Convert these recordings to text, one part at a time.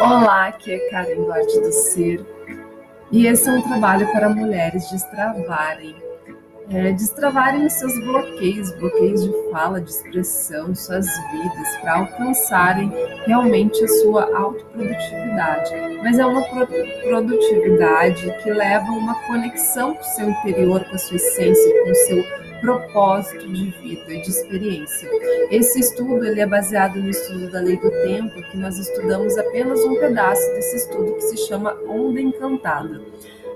Olá, aqui é Karen do Arte do Ser e esse é um trabalho para mulheres destravarem, é, destravarem os seus bloqueios, bloqueios de fala, de expressão, suas vidas, para alcançarem realmente a sua autoprodutividade. Mas é uma produtividade que leva uma conexão com o seu interior, com a sua essência, com o seu propósito de vida de experiência. Esse estudo ele é baseado no estudo da lei do tempo, que nós estudamos apenas um pedaço desse estudo que se chama onda encantada.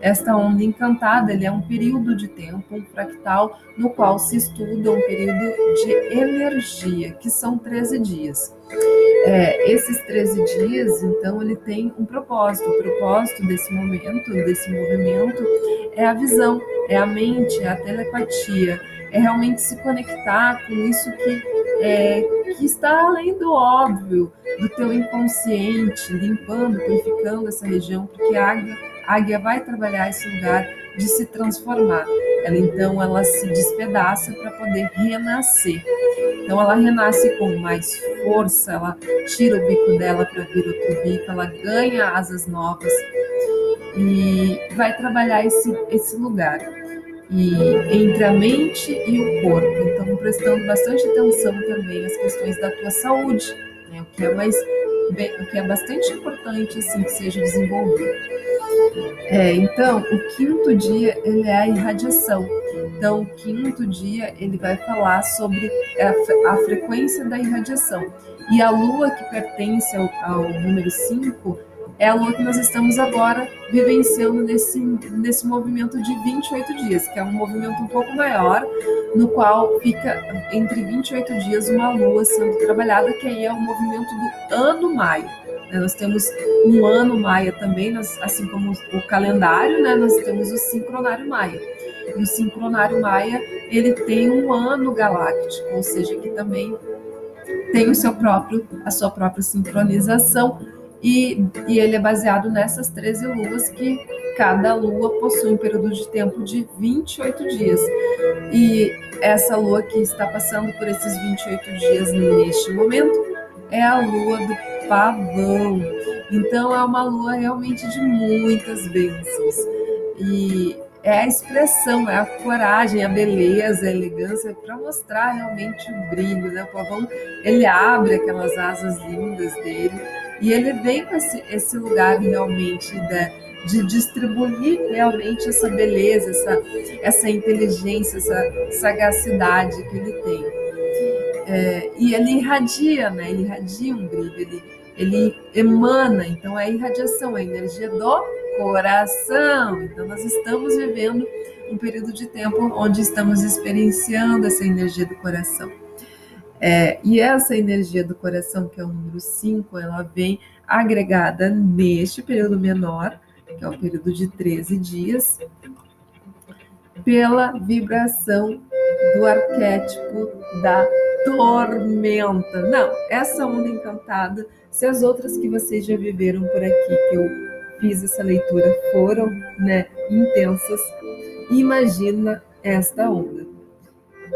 Esta onda encantada ele é um período de tempo, um fractal, no qual se estuda um período de energia, que são 13 dias. É, esses 13 dias, então, ele tem um propósito. O propósito desse momento, desse movimento, é a visão, é a mente, é a telepatia, é realmente se conectar com isso que, é, que está além do óbvio, do teu inconsciente, limpando, purificando essa região, porque a águia, a águia vai trabalhar esse lugar de se transformar. Ela então ela se despedaça para poder renascer. Então ela renasce com mais força, ela tira o bico dela para vir outro bico, ela ganha asas novas e vai trabalhar esse, esse lugar e entre a mente e o corpo. Então, prestando bastante atenção também às questões da tua saúde, né? o que é mais bem, o que é bastante importante assim que seja desenvolvido. É, então, o quinto dia ele é a irradiação. Então, o quinto dia ele vai falar sobre a, a frequência da irradiação. E a lua que pertence ao, ao número 5 é a lua que nós estamos agora vivenciando nesse, nesse movimento de 28 dias, que é um movimento um pouco maior, no qual fica entre 28 dias uma lua sendo trabalhada, que aí é o movimento do ano maio. Né? Nós temos um ano maia também, nós, assim como o calendário, né? nós temos o sincronário maia. E o sincronário maia, ele tem um ano galáctico, ou seja, que também tem o seu próprio, a sua própria sincronização, e, e ele é baseado nessas 13 luas que cada lua possui um período de tempo de 28 dias. E essa lua que está passando por esses 28 dias neste momento é a lua do pavão. Então é uma lua realmente de muitas bênçãos. E é a expressão, é a coragem, a beleza, a elegância para mostrar realmente o brilho, né? O pavão, ele abre aquelas asas lindas dele e ele vem com esse, esse lugar realmente de, de distribuir realmente essa beleza, essa, essa inteligência, essa sagacidade que ele tem. É, e ele irradia, né? Ele irradia um brilho, ele, ele emana, então é a irradiação, é a energia do coração. Então nós estamos vivendo um período de tempo onde estamos experienciando essa energia do coração. É, e essa energia do coração, que é o número 5, ela vem agregada neste período menor, que é o período de 13 dias, pela vibração do arquétipo da tormenta. Não, essa onda encantada, se as outras que vocês já viveram por aqui, que eu fiz essa leitura, foram né, intensas, imagina esta onda.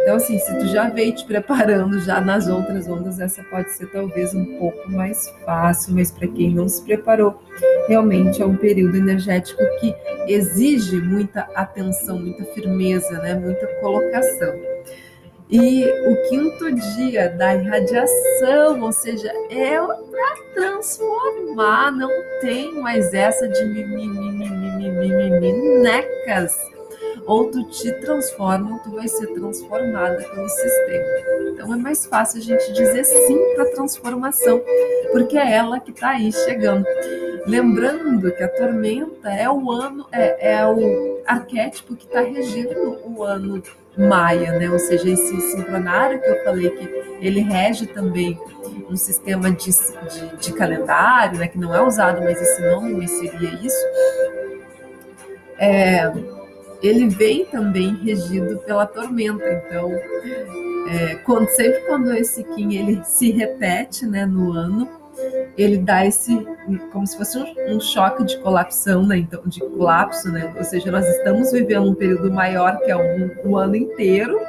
Então, assim, se tu já veio te preparando já nas outras ondas, essa pode ser talvez um pouco mais fácil, mas para quem não se preparou, realmente é um período energético que exige muita atenção, muita firmeza, né? muita colocação. E o quinto dia da irradiação, ou seja, é para transformar, não tem mais essa de mimimi, ou tu te transforma, ou tu vai ser transformada pelo sistema. Então é mais fácil a gente dizer sim para a transformação, porque é ela que está aí chegando. Lembrando que a tormenta é o ano, é, é o arquétipo que está regindo o ano maia, né? Ou seja, esse sincronário que eu falei que ele rege também um sistema de, de, de calendário, né? Que não é usado mais esse nome, mas seria isso. É, ele vem também regido pela tormenta. Então, é, quando, sempre quando esse Kim ele se repete né, no ano, ele dá esse como se fosse um, um, choque de colapsão, né? Então, de colapso, né? Ou seja, nós estamos vivendo um período maior que é um, um ano inteiro,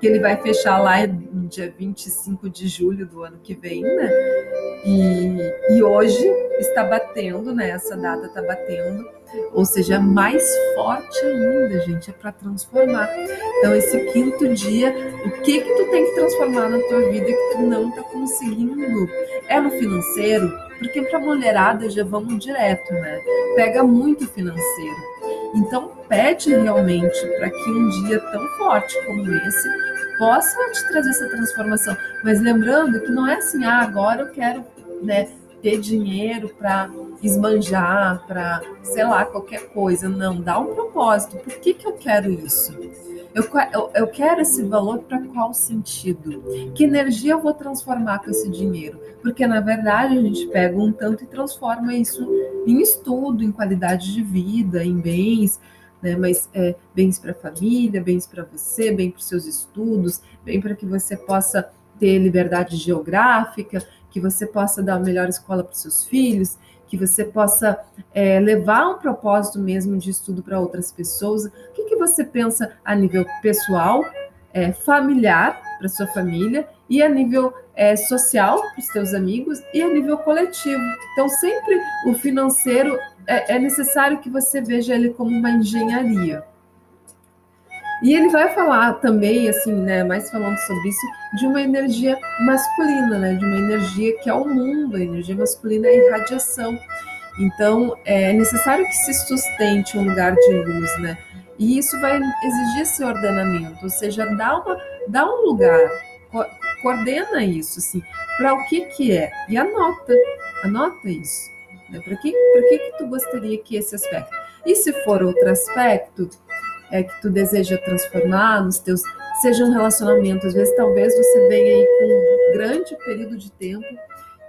que ele vai fechar lá dia 25 de julho do ano que vem, né? E, e hoje está batendo, né? Essa data está batendo, ou seja, mais forte ainda, gente, é para transformar. Então, esse quinto dia, o que que tu tem que transformar na tua vida que tu não está conseguindo? É no financeiro? Porque para mulherada já vamos direto, né? Pega muito financeiro. Então, pede realmente para que um dia tão forte como esse possa te trazer essa transformação. Mas lembrando que não é assim, ah, agora eu quero né, ter dinheiro para esbanjar, para, sei lá, qualquer coisa. Não, dá um propósito. Por que, que eu quero isso? Eu, eu, eu quero esse valor para qual sentido? Que energia eu vou transformar com esse dinheiro? Porque, na verdade, a gente pega um tanto e transforma isso em estudo, em qualidade de vida, em bens, né? Mas é, bens para a família, bens para você, bem para os seus estudos, bem para que você possa ter liberdade geográfica, que você possa dar a melhor escola para os seus filhos, que você possa é, levar um propósito mesmo de estudo para outras pessoas. O que, que você pensa a nível pessoal, é, familiar para sua família e a nível é, social para os seus amigos e a nível coletivo. Então sempre o financeiro é, é necessário que você veja ele como uma engenharia. E ele vai falar também, assim, né, mais falando sobre isso, de uma energia masculina, né, de uma energia que é o mundo, a energia masculina é irradiação. Então, é necessário que se sustente um lugar de luz, né? E isso vai exigir esse ordenamento, ou seja, dá, uma, dá um lugar, co coordena isso, assim, para o que que é, e anota, anota isso. Né? Para que, que que tu gostaria que esse aspecto? E se for outro aspecto, é, que tu deseja transformar nos teus, seja um relacionamento, às vezes talvez você venha aí com um grande período de tempo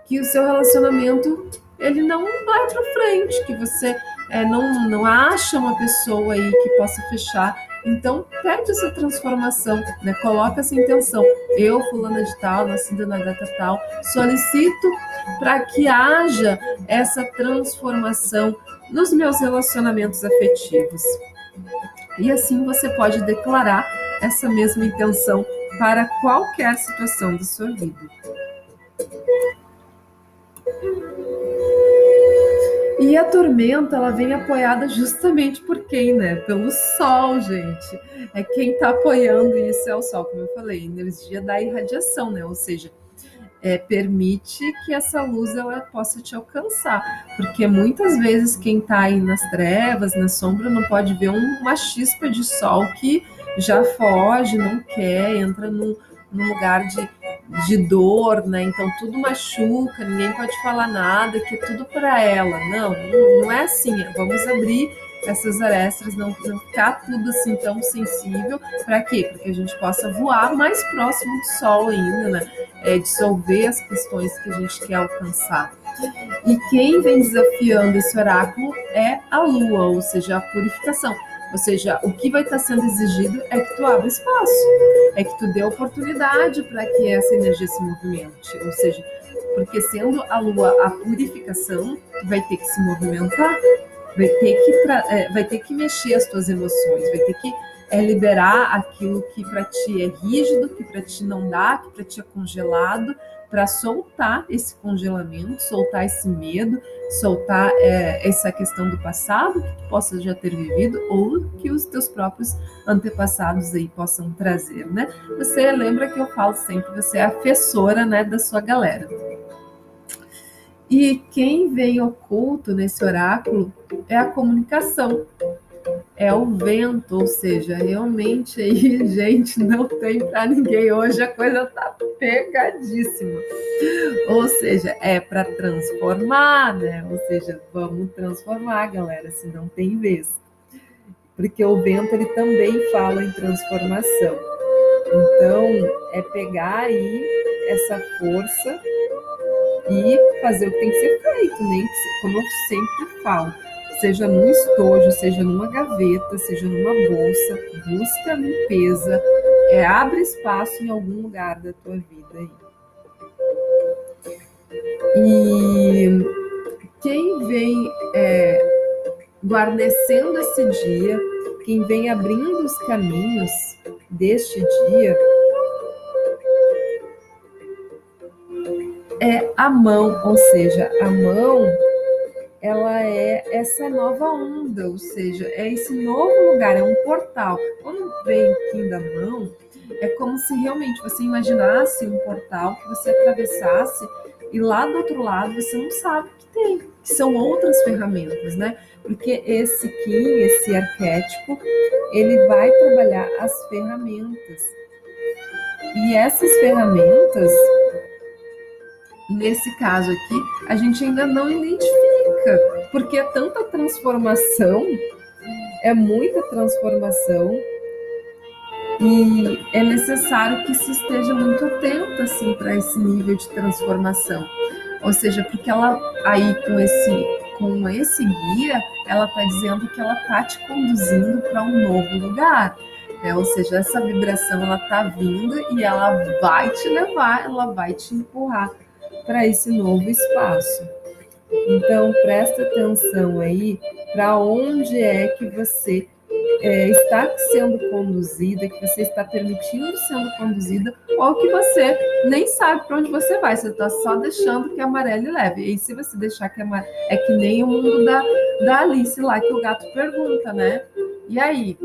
que o seu relacionamento ele não vai para frente, que você é, não, não acha uma pessoa aí que possa fechar. Então, pede essa transformação, né? coloca essa intenção. Eu, fulana de tal, nascida na data tal, solicito para que haja essa transformação nos meus relacionamentos afetivos. E assim você pode declarar essa mesma intenção para qualquer situação da sua vida. E a tormenta, ela vem apoiada justamente por quem, né? Pelo sol, gente. É quem está apoiando isso é o sol, como eu falei, energia da irradiação, né? Ou seja, é, permite que essa luz ela possa te alcançar, porque muitas vezes quem está aí nas trevas, na sombra, não pode ver uma chispa de sol que já foge, não quer, entra num, num lugar de, de dor, né? Então tudo machuca, ninguém pode falar nada, que é tudo para ela. Não, não, é assim. Vamos abrir essas arestas, não, não ficar tudo assim tão sensível. Para quê? Para que a gente possa voar mais próximo do Sol ainda, né? É, dissolver as questões que a gente quer alcançar. E quem vem desafiando esse oráculo é a Lua, ou seja, a purificação. Ou seja, o que vai estar sendo exigido é que tu abra espaço, é que tu dê oportunidade para que essa energia se movimente. Ou seja, porque sendo a Lua a purificação, vai ter que se movimentar, vai ter que, é, vai ter que mexer as tuas emoções, vai ter que é, liberar aquilo que para ti é rígido, que para ti não dá, que para ti é congelado, para soltar esse congelamento, soltar esse medo, soltar é, essa questão do passado que tu possa já ter vivido ou que os teus próprios antepassados aí possam trazer, né? Você lembra que eu falo sempre, você é a afessora, né, da sua galera. E quem vem oculto nesse oráculo é a comunicação, é o vento, ou seja, realmente aí, gente, não tem para ninguém. Hoje a coisa tá pegadíssima. Ou seja, é para transformar, né? Ou seja, vamos transformar, galera, se não tem vez. Porque o vento ele também fala em transformação. Então, é pegar aí essa força e fazer o que tem que ser feito, nem né? como eu sempre falo, seja num estojo, seja numa gaveta, seja numa bolsa, busca limpeza, é, abre espaço em algum lugar da tua vida aí. E quem vem é, guarnecendo esse dia, quem vem abrindo os caminhos deste dia, é a mão, ou seja, a mão ela é essa nova onda, ou seja, é esse novo lugar, é um portal. Quando vem aqui da mão, é como se realmente você imaginasse um portal que você atravessasse e lá do outro lado você não sabe o que tem, que são outras ferramentas, né? Porque esse Kim, esse arquétipo, ele vai trabalhar as ferramentas. E essas ferramentas, nesse caso aqui, a gente ainda não identifica, porque é tanta transformação, é muita transformação, e é necessário que se esteja muito atento assim para esse nível de transformação. Ou seja, porque ela aí com esse com esse guia, ela está dizendo que ela está te conduzindo para um novo lugar. Né? Ou seja, essa vibração ela está vindo e ela vai te levar, ela vai te empurrar para esse novo espaço. Então presta atenção aí para onde é que você é, está sendo conduzida, que você está permitindo sendo conduzida, ou que você nem sabe para onde você vai, você está só deixando que a amarela leve. E se você deixar que a amarela... É que nem o mundo da, da Alice lá, que o gato pergunta, né? E aí?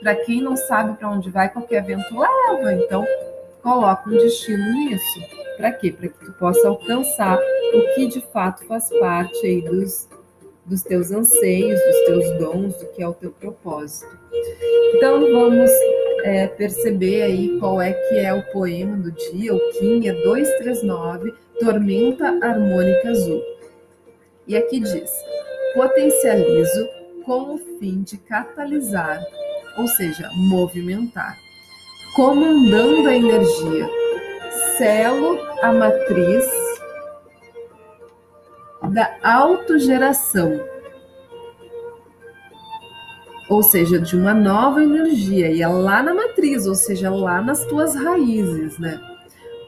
Para quem não sabe para onde vai, qualquer vento leva. Então, coloca um destino nisso. Para quê? Para que tu possa alcançar o que de fato faz parte aí dos, dos teus anseios, dos teus dons, do que é o teu propósito. Então vamos é, perceber aí qual é que é o poema do dia, o Kim é 239, Tormenta Harmônica Azul. E aqui diz: potencializo com o fim de catalisar, ou seja, movimentar, comandando a energia, selo a matriz da autogeração, ou seja, de uma nova energia, e é lá na matriz, ou seja, lá nas tuas raízes, né?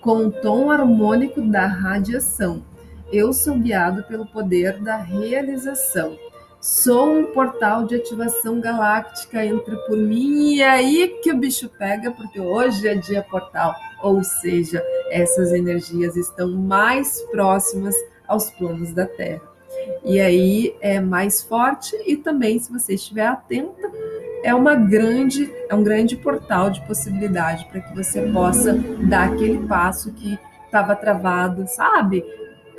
Com o tom harmônico da radiação. Eu sou guiado pelo poder da realização. Sou um portal de ativação galáctica, entre por mim e é aí que o bicho pega, porque hoje é dia portal, ou seja, essas energias estão mais próximas aos planos da Terra. E aí é mais forte e também, se você estiver atenta, é uma grande, é um grande portal de possibilidade para que você possa dar aquele passo que estava travado, sabe?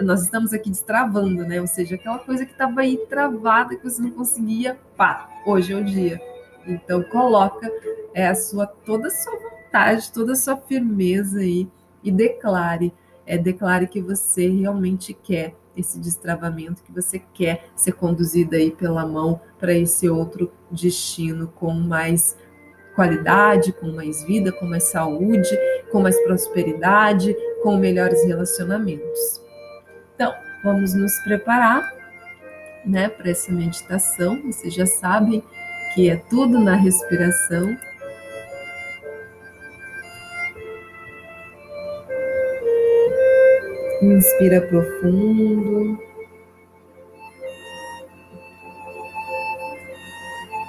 Nós estamos aqui destravando, né? Ou seja, aquela coisa que estava aí travada que você não conseguia, pá, hoje é o dia. Então coloca é, a sua toda a sua vontade, toda a sua firmeza aí e declare é, declare que você realmente quer esse destravamento, que você quer ser conduzida aí pela mão para esse outro destino com mais qualidade, com mais vida, com mais saúde, com mais prosperidade, com melhores relacionamentos. Então, vamos nos preparar, né, para essa meditação. Vocês já sabem que é tudo na respiração. Inspira profundo.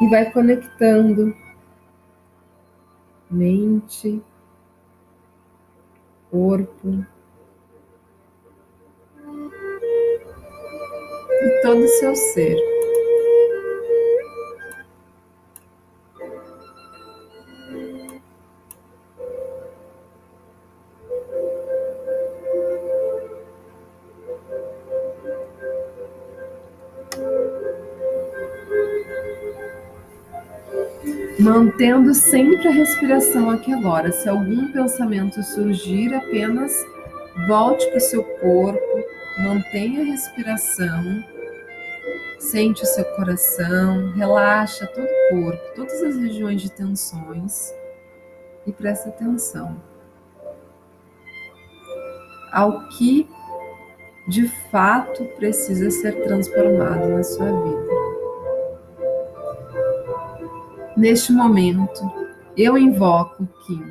E vai conectando mente, corpo e todo o seu ser. mantendo sempre a respiração aqui agora. Se algum pensamento surgir, apenas volte para o seu corpo, mantenha a respiração, sente o seu coração, relaxa todo o corpo, todas as regiões de tensões e preste atenção ao que de fato precisa ser transformado na sua vida. Neste momento, eu invoco Kim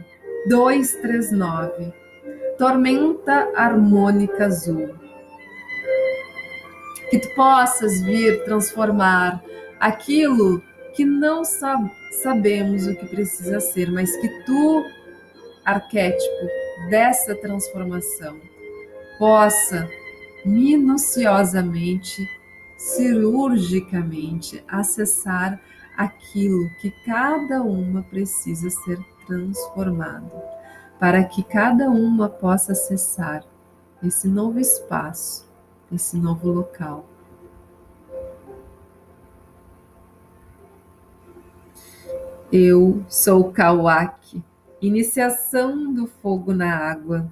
239, tormenta harmônica azul. Que tu possas vir transformar aquilo que não sab sabemos o que precisa ser, mas que tu, arquétipo dessa transformação, possa minuciosamente, cirurgicamente acessar aquilo que cada uma precisa ser transformado, para que cada uma possa acessar esse novo espaço, esse novo local. Eu sou Kawaki, iniciação do fogo na água,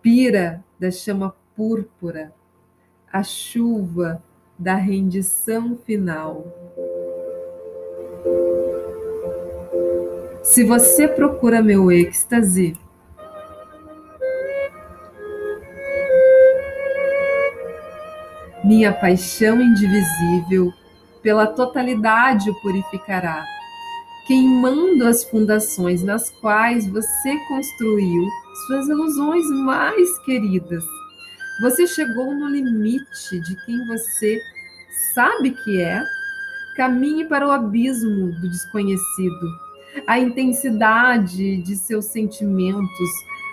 pira da chama púrpura, a chuva da rendição final. Se você procura meu êxtase, minha paixão indivisível pela totalidade o purificará, queimando as fundações nas quais você construiu suas ilusões mais queridas. Você chegou no limite de quem você sabe que é. Caminhe para o abismo do desconhecido a intensidade de seus sentimentos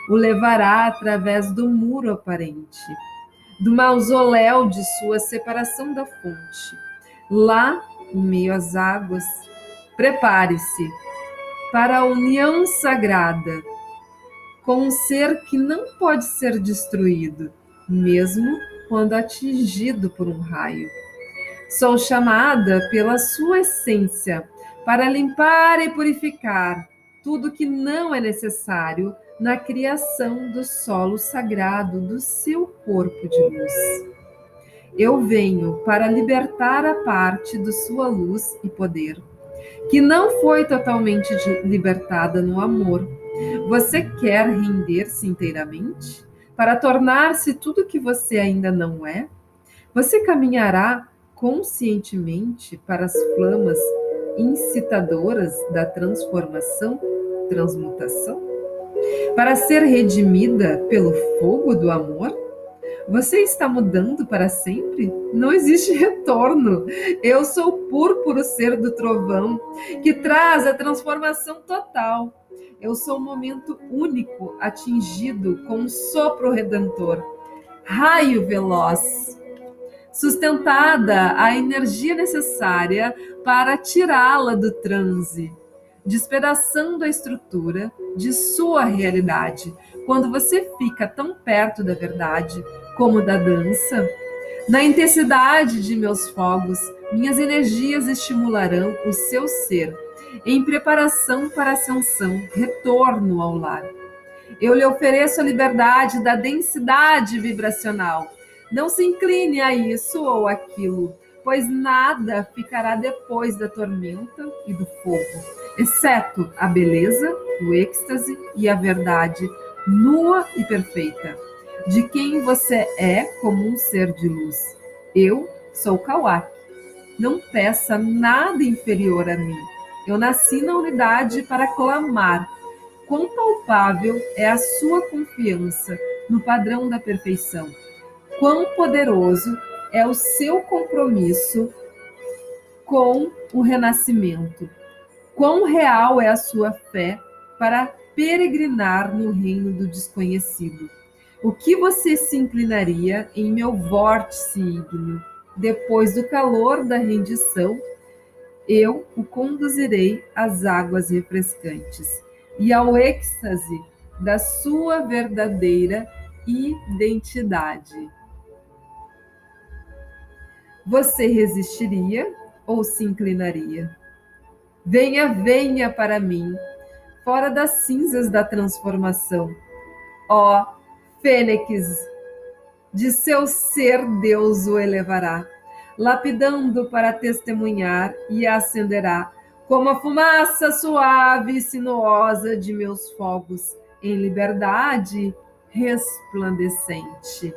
o levará através do muro aparente, do mausoléu de sua separação da fonte. Lá, em meio às águas, prepare-se para a união sagrada com um ser que não pode ser destruído, mesmo quando atingido por um raio. Sou chamada pela sua essência para limpar e purificar tudo que não é necessário na criação do solo sagrado do seu corpo de luz. Eu venho para libertar a parte de sua luz e poder, que não foi totalmente libertada no amor. Você quer render-se inteiramente para tornar-se tudo que você ainda não é? Você caminhará conscientemente para as flamas incitadoras da transformação, transmutação? Para ser redimida pelo fogo do amor? Você está mudando para sempre? Não existe retorno. Eu sou o púrpuro ser do trovão que traz a transformação total. Eu sou um momento único atingido com um sopro redentor. Raio veloz sustentada a energia necessária para tirá-la do transe, despedaçando a estrutura de sua realidade. Quando você fica tão perto da verdade como da dança, na intensidade de meus fogos, minhas energias estimularão o seu ser em preparação para ascensão, retorno ao lar. Eu lhe ofereço a liberdade da densidade vibracional não se incline a isso ou aquilo, pois nada ficará depois da tormenta e do fogo, exceto a beleza, o êxtase e a verdade nua e perfeita, de quem você é como um ser de luz. Eu sou Kawaki. Não peça nada inferior a mim. Eu nasci na unidade para clamar. Quão palpável é a sua confiança no padrão da perfeição quão poderoso é o seu compromisso com o renascimento, quão real é a sua fé para peregrinar no reino do desconhecido. O que você se inclinaria em meu vórtice ígneo? Depois do calor da rendição, eu o conduzirei às águas refrescantes e ao êxtase da sua verdadeira identidade. Você resistiria ou se inclinaria? Venha, venha para mim, fora das cinzas da transformação. Ó Fênix, de seu ser Deus o elevará, lapidando para testemunhar e acenderá, como a fumaça suave e sinuosa de meus fogos, em liberdade resplandecente.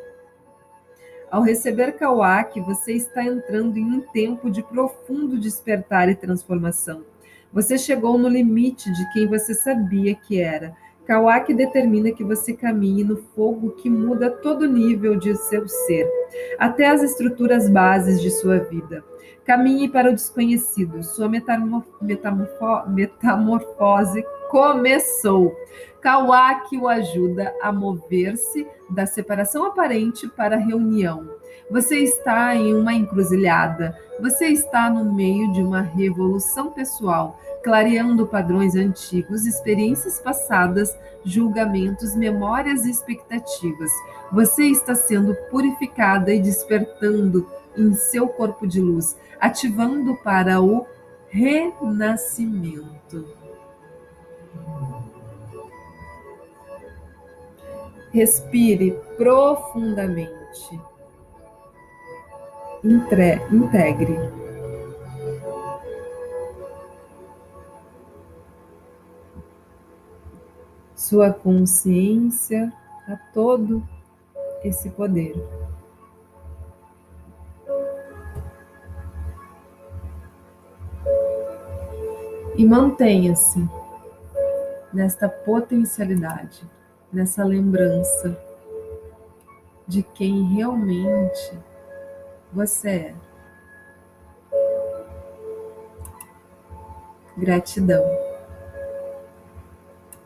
Ao receber Kawak, você está entrando em um tempo de profundo despertar e transformação. Você chegou no limite de quem você sabia que era. Kawak determina que você caminhe no fogo que muda todo nível de seu ser, até as estruturas bases de sua vida. Caminhe para o desconhecido. Sua metamorfose começou. Kawaki o ajuda a mover-se da separação aparente para a reunião. Você está em uma encruzilhada. Você está no meio de uma revolução pessoal, clareando padrões antigos, experiências passadas, julgamentos, memórias e expectativas. Você está sendo purificada e despertando em seu corpo de luz, ativando para o renascimento. Respire profundamente. Integre. Sua consciência a todo esse poder. E mantenha-se nesta potencialidade, nessa lembrança de quem realmente você é. Gratidão.